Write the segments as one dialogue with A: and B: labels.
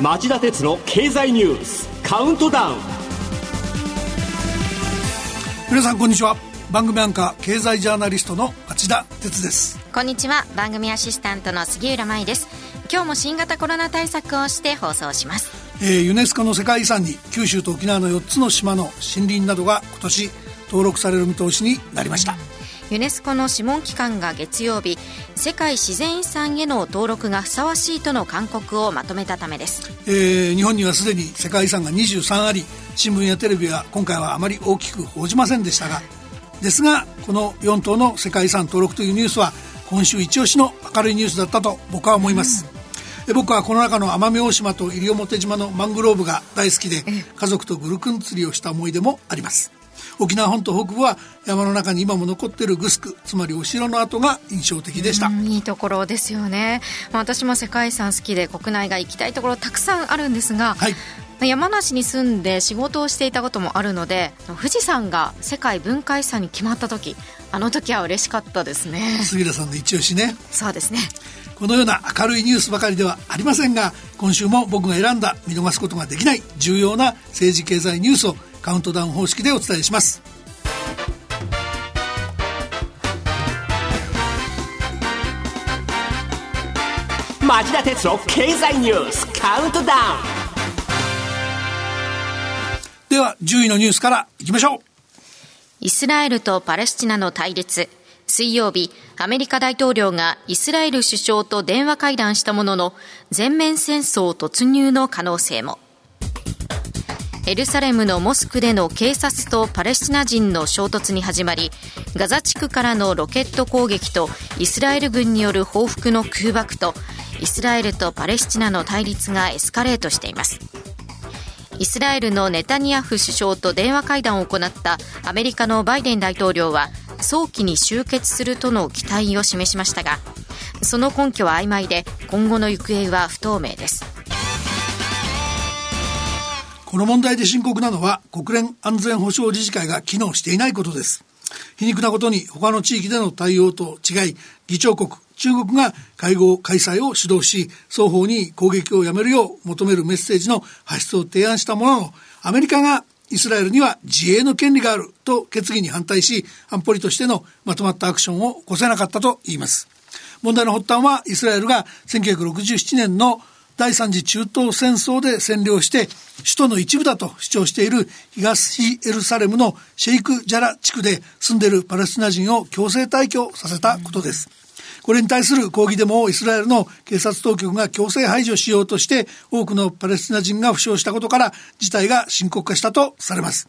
A: 町田鉄の経済ニュースカウントダウン。
B: 皆さんこんにちは。番組アンカー経済ジャーナリストの町田鉄です。
C: こんにちは。番組アシスタントの杉浦舞です。今日も新型コロナ対策をして放送します。
B: えー、ユネスコの世界遺産に九州と沖縄の4つの島の森林などが今年登録される見通しになりました、
C: ユネスコの諮問機関が月曜日世界自然遺産への登録がふさわしいとの勧告をまとめたためです、
B: えー、日本にはすでに世界遺産が23あり新聞やテレビは今回はあまり大きく報じませんでしたがですがこの4島の世界遺産登録というニュースは今週一押しの明るいニュースだったと僕は思います、うん、僕はこの中の奄美大島と西表島のマングローブが大好きで家族とグルクン釣りをした思い出もあります沖縄本島北部は山の中に今も残っているグスクつまりお城の跡が印象的でした。
C: いいところですよね、まあ、私も世界遺産好きで国内が行きたいところたくさんあるんですが、はい、山梨に住んで仕事をしていたこともあるので富士山が世界文化遺産に決まった時あの時は嬉しかったですね。
B: 杉田さんの一押しね。
C: そうですね。
B: このような明るいニュースばかりではありませんが今週も僕が選んだ見逃すことができない重要な政治経済ニュースをカウントダウン方式でお伝えします。
A: 町田鉄の経済ニュースカウントダウン。
B: では10位のニュースからいきましょう。
C: イスラエルとパレスチナの対立。水曜日、アメリカ大統領がイスラエル首相と電話会談したものの、全面戦争突入の可能性も。エルサレムのモスクでの警察とパレスチナ人の衝突に始まりガザ地区からのロケット攻撃とイスラエル軍による報復の空爆とイスラエルとパレスチナの対立がエスカレートしています。イスラエルのネタニヤフ首相と電話会談を行ったアメリカのバイデン大統領は早期に終結するとの期待を示しましたがその根拠は曖昧で今後の行方は不透明です。
B: この問題で深刻なのは国連安全保障理事会が機能していないことです。皮肉なことに他の地域での対応と違い、議長国、中国が会合開催を主導し、双方に攻撃をやめるよう求めるメッセージの発出を提案したものの、アメリカがイスラエルには自衛の権利があると決議に反対し、安保理としてのまとまったアクションを起こせなかったと言います。問題の発端はイスラエルが1967年の第三次中東戦争で占領して首都の一部だと主張している東エルサレムのシェイク・ジャラ地区で住んでいるパレスチナ人を強制退去させたことです。これに対する抗議デモをイスラエルの警察当局が強制排除しようとして多くのパレスチナ人が負傷したことから事態が深刻化したとされます。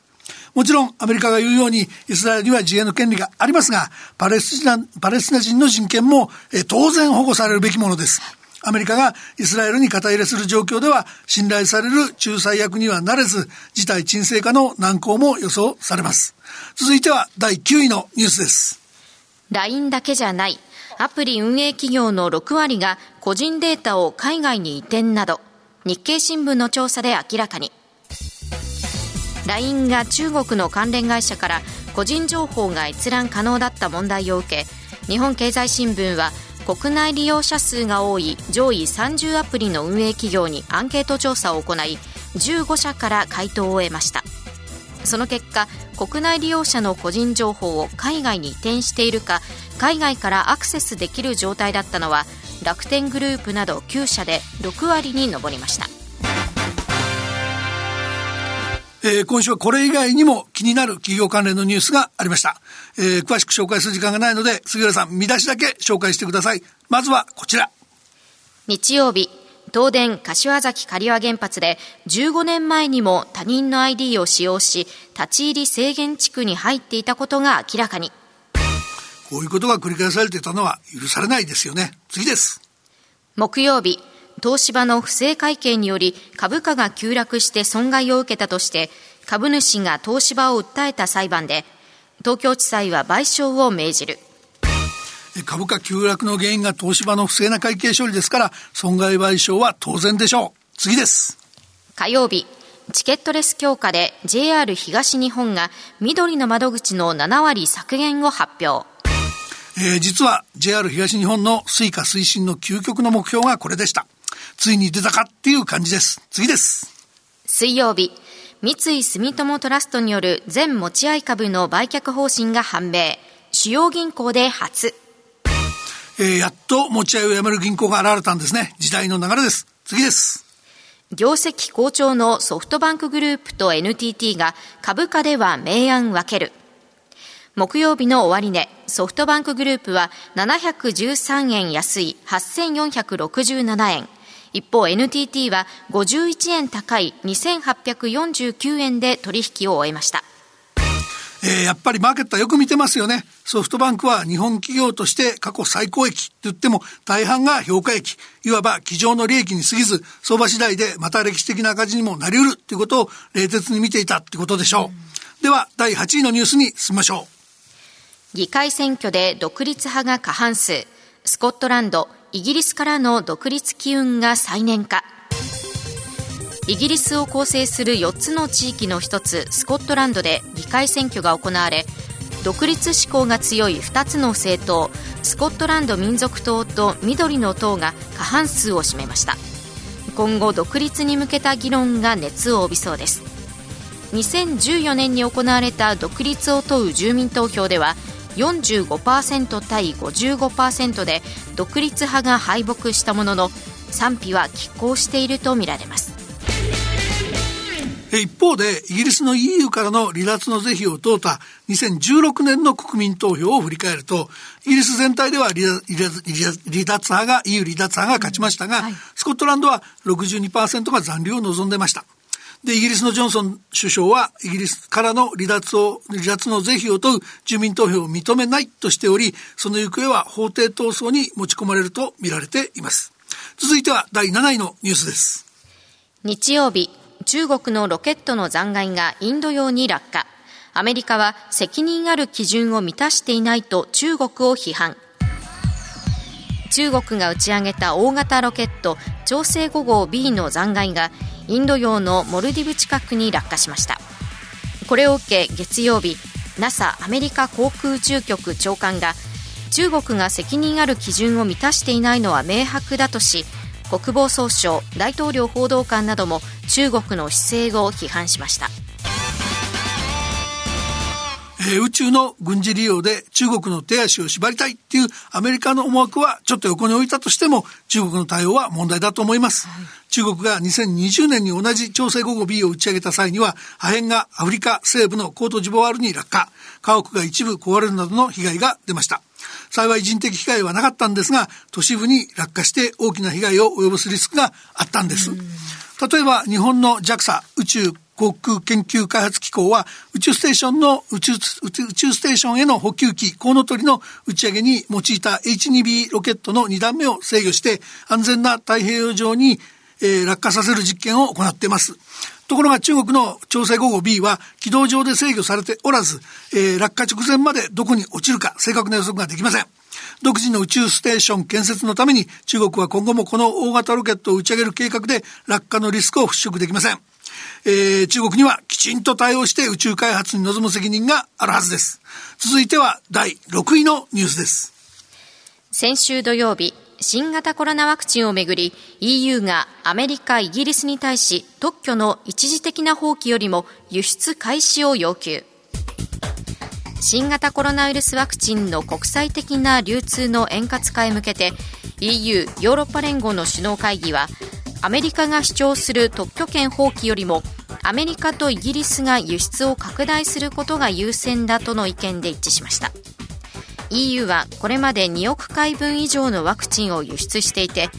B: もちろんアメリカが言うようにイスラエルには自衛の権利がありますがパレスチナパレスチナ人の人権も当然保護されるべきものです。アメリカがイスラエルに肩入れする状況では信頼される仲裁役にはなれず事態沈静化の難航も予想されます。続いては第9位のニュースです。
C: LINE だけじゃないアプリ運営企業の6割が個人データを海外に移転など。日経新聞の調査で明らかに。LINE が中国の関連会社から個人情報が閲覧可能だった問題を受け日本経済新聞は国内利用者数が多い上位30アプリの運営企業にアンケート調査を行い15社から回答を得ました。その結果国内利用者の個人情報を海外に移転しているか海外からアクセスできる状態だったのは楽天グループなど9社で6割に上りました。
B: えー、今週はこれ以外にも気になる企業関連のニュースがありました。えー、詳しく紹介する時間がないので、杉浦さん、見出しだけ紹介してください。まずはこちら。
C: 日曜日、東電柏崎刈羽原発で15年前にも他人の ID を使用し、立ち入り制限地区に入っていたことが明らかに。
B: こういうことが繰り返されていたのは許されないですよね。次です。
C: 木曜日、東芝の不正会計により株価が急落して損害を受けたとして株主が東芝を訴えた裁判で東京地裁は賠償を命じる
B: 株価急落の原因が東芝の不正な会計処理ですから損害賠償は当然でしょう次です
C: 火曜日チケットレス強化で JR 東日本が緑の窓口の7割削減を発表。
B: えー、実は JR 東日本の Suica 推進の究極の目標がこれでした。ついに出たかっていう感じです。次です。
C: 水曜日、三井住友トラストによる全持ち合い株の売却方針が判明。主要銀行で初。
B: えー、やっと持ち合いをやめる銀行が現れたんですね。時代の流れです。次です。
C: 業績好調のソフトバンクグループと NTT が株価では明暗分ける。木曜日の終値、ソフトバンクグループは713円安い8467円。一方 NTT は51円高い2849円で取引を終えました。
B: えー、やっぱりマーケットはよく見てますよね。ソフトバンクは日本企業として過去最高益って言っても大半が評価益。いわば机上の利益に過ぎず、相場次第でまた歴史的な赤字にもなり得るということを冷徹に見ていたってことでしょう。うでは、第8位のニュースに進みましょ
C: う。議会選挙で独立派が過半数。スコットランド、イギリスからの独立機運が再燃化。イギリスを構成する4つの地域の一つスコットランドで議会選挙が行われ独立志向が強い2つの政党スコットランド民族党と緑の党が過半数を占めました今後独立に向けた議論が熱を帯びそうです2014年に行われた独立を問う住民投票では45%対55%で独立派が敗北したものの賛否は拮抗しているとみられます。
B: 一方で、イギリスの EU からの離脱の是非を問うた2016年の国民投票を振り返ると、イギリス全体では離脱派が、EU 離脱派が勝ちましたが、はい、スコットランドは62%が残留を望んでました。で、イギリスのジョンソン首相は、イギリスからの離脱を、離脱の是非を問う住民投票を認めないとしており、その行方は法廷闘争に持ち込まれると見られています。続いては第7位のニュースです。
C: 日曜日、中国のロケットの残骸がインド洋に落下。アメリカは責任ある基準を満たしていないと中国を批判。中国が打ち上げた大型ロケット長征5号 B の残骸がインド洋のモルディブ近くに落下しました。これを受け月曜日 NASA アメリカ航空宇宙局長官が中国が責任ある基準を満たしていないのは明白だとし国防総省大統領報道官なども中国の姿勢を批判しました。
B: えー、宇宙の軍事利用で中国の手足を縛りたいっていうアメリカの思惑はちょっと横に置いたとしても中国の対応は問題だと思います。はい、中国が2020年に同じ調整午後 B を打ち上げた際には破片がアフリカ西部のコートジボワールに落下、家屋が一部壊れるなどの被害が出ました。幸い人的被害はなかったんですが、都市部に落下して大きな被害を及ぼすリスクがあったんです。例えば日本の JAXA 宇宙航空研究開発機構は宇宙ステーションの宇宙宇宙ステーションへの補給機コウノトリの打ち上げに用いた H2B ロケットの2段目を制御して安全な太平洋上に、えー、落下させる実験を行っています。ところが中国の調整午後 B は軌道上で制御されておらず、えー、落下直前までどこに落ちるか正確な予測ができません。独自の宇宙ステーション建設のために中国は今後もこの大型ロケットを打ち上げる計画で落下のリスクを払拭できません。えー、中国にはきちんと対応して宇宙開発に臨む責任があるはずです。続いては第6位のニュースです。
C: 先週土曜日、新型コロナワクチンをめぐり EU がアメリカ、イギリスに対し特許の一時的な放棄よりも輸出開始を要求新型コロナウイルスワクチンの国際的な流通の円滑化へ向けて EU= ヨーロッパ連合の首脳会議はアメリカが主張する特許権放棄よりもアメリカとイギリスが輸出を拡大することが優先だとの意見で一致しました。EU はこれまで2億回分以上のワクチンを輸出していて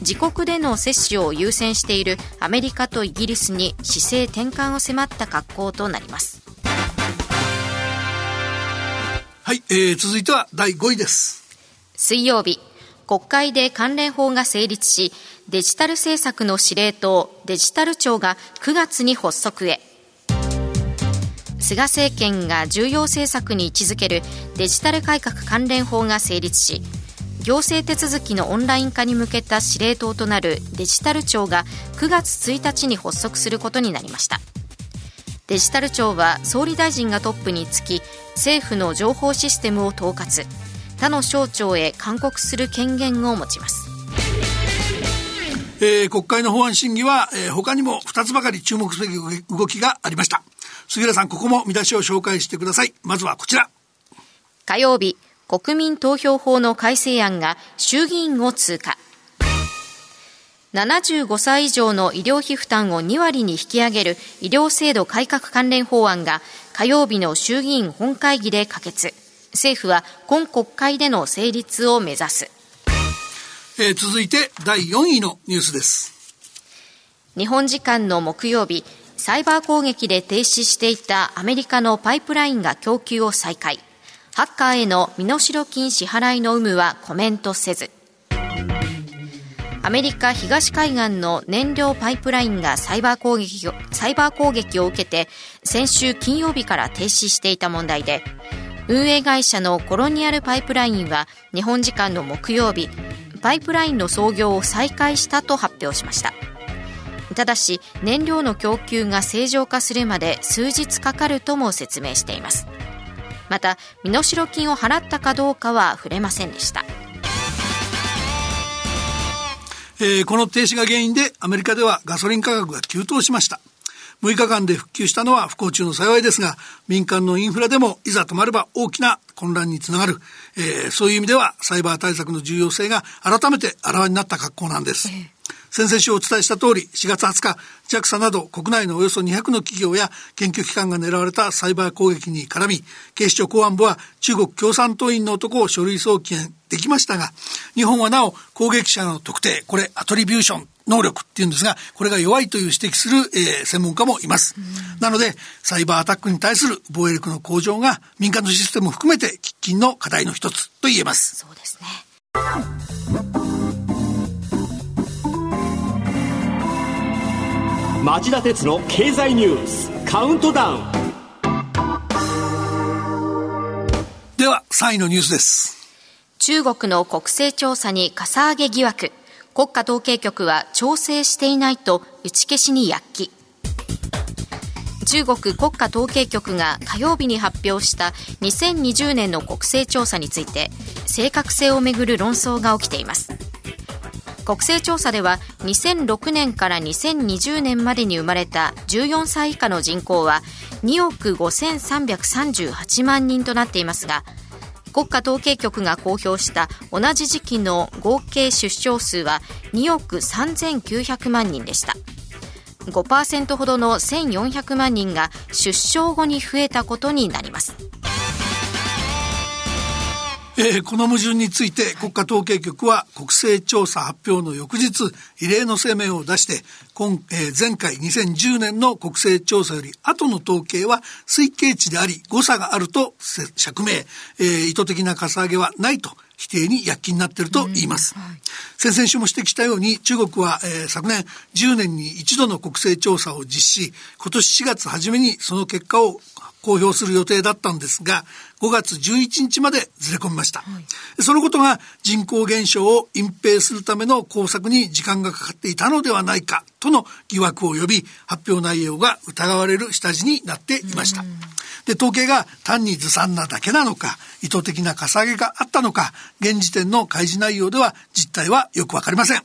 C: 自国での接種を優先しているアメリカとイギリスに姿勢転換を迫った格好となります。
B: はい、えー、続いては第5位です。
C: 水曜日国会で関連法が成立しデジタル政策の司令塔デジタル庁が9月に発足へ。菅政権が重要政策に位置づけるデジタル改革関連法が成立し行政手続きのオンライン化に向けた司令塔となるデジタル庁が9月1日に発足することになりました。デジタル庁は総理大臣がトップにつき政府の情報システムを統括。他の省庁へ勧告する権限を持ちます。
B: えー、国会の法案審議は、えー、他にも2つばかり注目すべき動きがありました。杉浦さんここも見出しを紹介してください。まずはこちら。
C: 火曜日国民投票法の改正案が衆議院を通過。75歳以上の医療費負担を2割に引き上げる医療制度改革関連法案が火曜日の衆議院本会議で可決。政府は今国会での成立を目指す、
B: えー、続いて第4位のニュースです。
C: 日本時間の木曜日サイバー攻撃で停止していたアメリカのパイプラインが供給を再開。ハッカーへの身代金支払いの有無はコメントせず。アメリカ東海岸の燃料パイプラインがサイバー攻撃をサイバー攻撃を受けて先週金曜日から停止していた問題で運営会社のコロニアルパイプラインは日本時間の木曜日パイプラインの操業を再開したと発表しました。ただし燃料の供給が正常化するまで数日かかるとも説明しています。また身代金を払ったかどうかは触れませんでした。
B: えー、この停止が原因でアメリカではガソリン価格が急騰しました。6日間で復旧したのは不幸中の幸いですが民間のインフラでもいざ止まれば大きな混乱につながる、えー、そういう意味ではサイバー対策の重要性が改めてあらわになった格好なんです、えー先々週お伝えした通り、4月20日、JAXA など国内のおよそ200の企業や研究機関が狙われたサイバー攻撃に絡み、警視庁公安部は中国共産党員の男を書類送検できましたが、日本はなお攻撃者の特定、これアトリビューション能力っていうんですが、これが弱いという指摘する、えー、専門家もいます。なので、サイバーアタックに対する防衛力の向上が民間のシステムを含めて喫緊の課題の一つと言えます。
C: そうですね。
A: 町田鉄の経済ニュースカウントダウン
B: では3位のニュースです
C: 中国の国勢調査にかさ上げ疑惑国家統計局は調整していないと打ち消しに躍起。中国国家統計局が火曜日に発表した2020年の国勢調査について正確性をめぐる論争が起きています。国勢調査では2006年から2020年までに生まれた14歳以下の人口は2億5338万人となっていますが国家統計局が公表した同じ時期の合計出生数は2億3900万人でした。5%ほどの1400万人が出生後に増えたことになります。
B: えー、この矛盾について国家統計局は国勢調査発表の翌日異例の声明を出して今、えー、前回2010年の国勢調査より後の統計は推計値であり誤差があると釈明、えー、意図的なかさ上げはないと否定に躍起になっていると言います。はい、先々週も指摘したように中国は、えー、昨年10年に一度の国勢調査を実施今年4月初めにその結果を公表する予定だったんですが5月11日までずれ込みました、はい、そのことが人口減少を隠蔽するための工作に時間がかかっていたのではないかとの疑惑を呼び発表内容が疑われる下地になっていました。で統計が単にずさんなだけなのか意図的なかさ上げがあったのか現時点の開示内容では実態はよくわかりません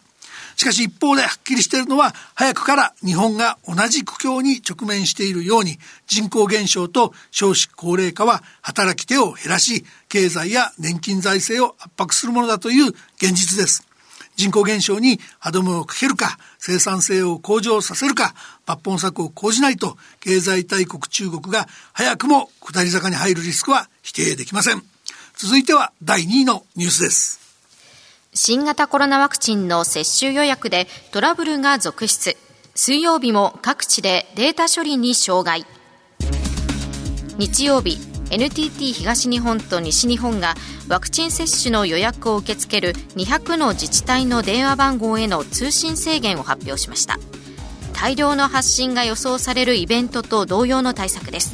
B: しかし一方ではっきりしているのは早くから日本が同じ苦境に直面しているように人口減少と少子高齢化は働き手を減らし経済や年金財政を圧迫するものだという現実です。人口減少に歯止めをかけるか生産性を向上させるか抜本策を講じないと経済大国中国が早くも下り坂に入るリスクは否定できません続いては第2位のニュースです
C: 新型コロナワクチンの接種予約でトラブルが続出。水曜日も各地でデータ処理に障害。日曜日 NTT 東日本と西日本がワクチン接種の予約を受け付ける200の自治体の電話番号への通信制限を発表しました。大量の発信が予想されるイベントと同様の対策です。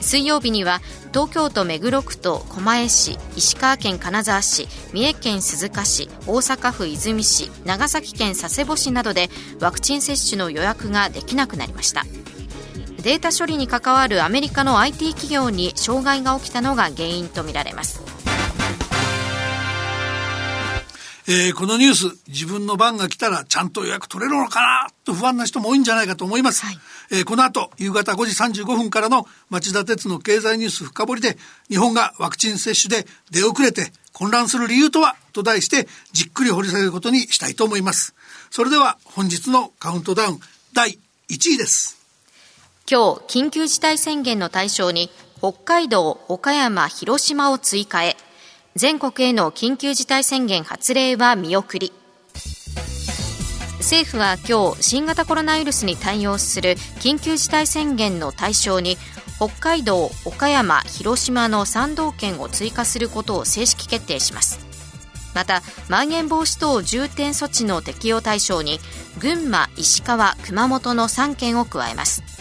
C: 水曜日には東京都目黒区と狛江市石川県金沢市三重県鈴鹿市大阪府和泉市長崎県佐世保市などでワクチン接種の予約ができなくなりました。データ処理に関わるアメリカの IT 企業に障害が起きたのが原因とみられます。
B: えー、このニュース、自分の番が来たらちゃんと予約取れるのかなと不安な人も多いんじゃないかと思います。はい、えー、この後、夕方5時35分からの町田鉄の経済ニュース深掘りで、日本がワクチン接種で出遅れて混乱する理由とはと題してじっくり掘り下げることにしたいと思います。それでは本日のカウントダウン第1位です。
C: 今日、緊急事態宣言の対象に北海道、岡山、広島を追加へ、全国への緊急事態宣言発令は見送り。政府は今日新型コロナウイルスに対応する緊急事態宣言の対象に北海道、岡山、広島の3道県を追加することを正式決定します。またまん延防止等重点措置の適用対象に群馬、石川、熊本の3県を加えます。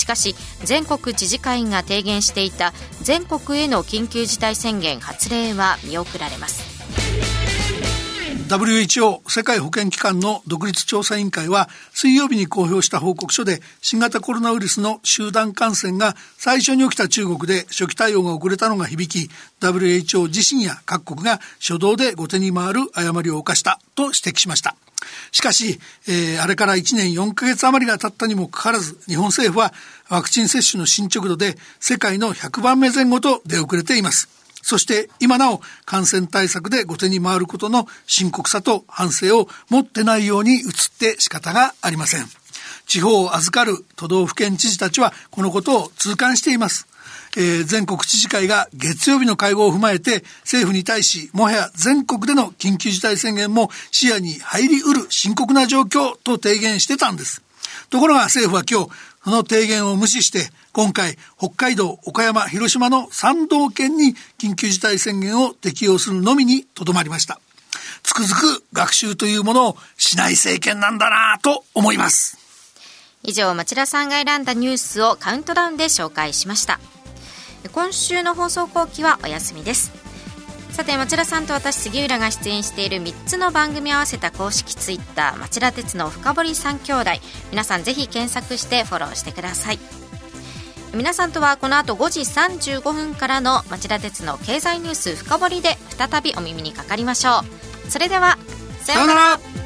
C: しかし全国知事会が提言していた全国への緊急事態宣言発令は見送られます。
B: WHO 世界保健機関の独立調査委員会は水曜日に公表した報告書で新型コロナウイルスの集団感染が最初に起きた中国で初期対応が遅れたのが響き WHO 自身や各国が初動で後手に回る誤りを犯したと指摘しました。しかし、えー、あれから1年4ヶ月余りが経ったにもかかわらず、日本政府はワクチン接種の進捗度で世界の100番目前後と出遅れています。そして今なお感染対策で後手に回ることの深刻さと反省を持ってないように映って仕方がありません。地方を預かる都道府県知事たちはこのことを痛感しています。えー、全国知事会が月曜日の会合を踏まえて政府に対しもはや全国での緊急事態宣言も視野に入りうる深刻な状況と提言してたんです。ところが政府は今日その提言を無視して今回北海道岡山広島の3道県に緊急事態宣言を適用するのみにとどまりましたつくづく学習というものをしない政権なんだなと思います
C: 以上町田さんが選んだニュースをカウントダウンで紹介しました。今週の放送後期はお休みです。さて町田さんと私杉浦が出演している3つの番組合わせた公式ツイッター町田鉄の深堀三兄弟。皆さんぜひ検索してフォローしてください。皆さんとはこの後5時35分からの町田鉄の経済ニュース深堀で再びお耳にかかりましょう。それでは
B: さようなら。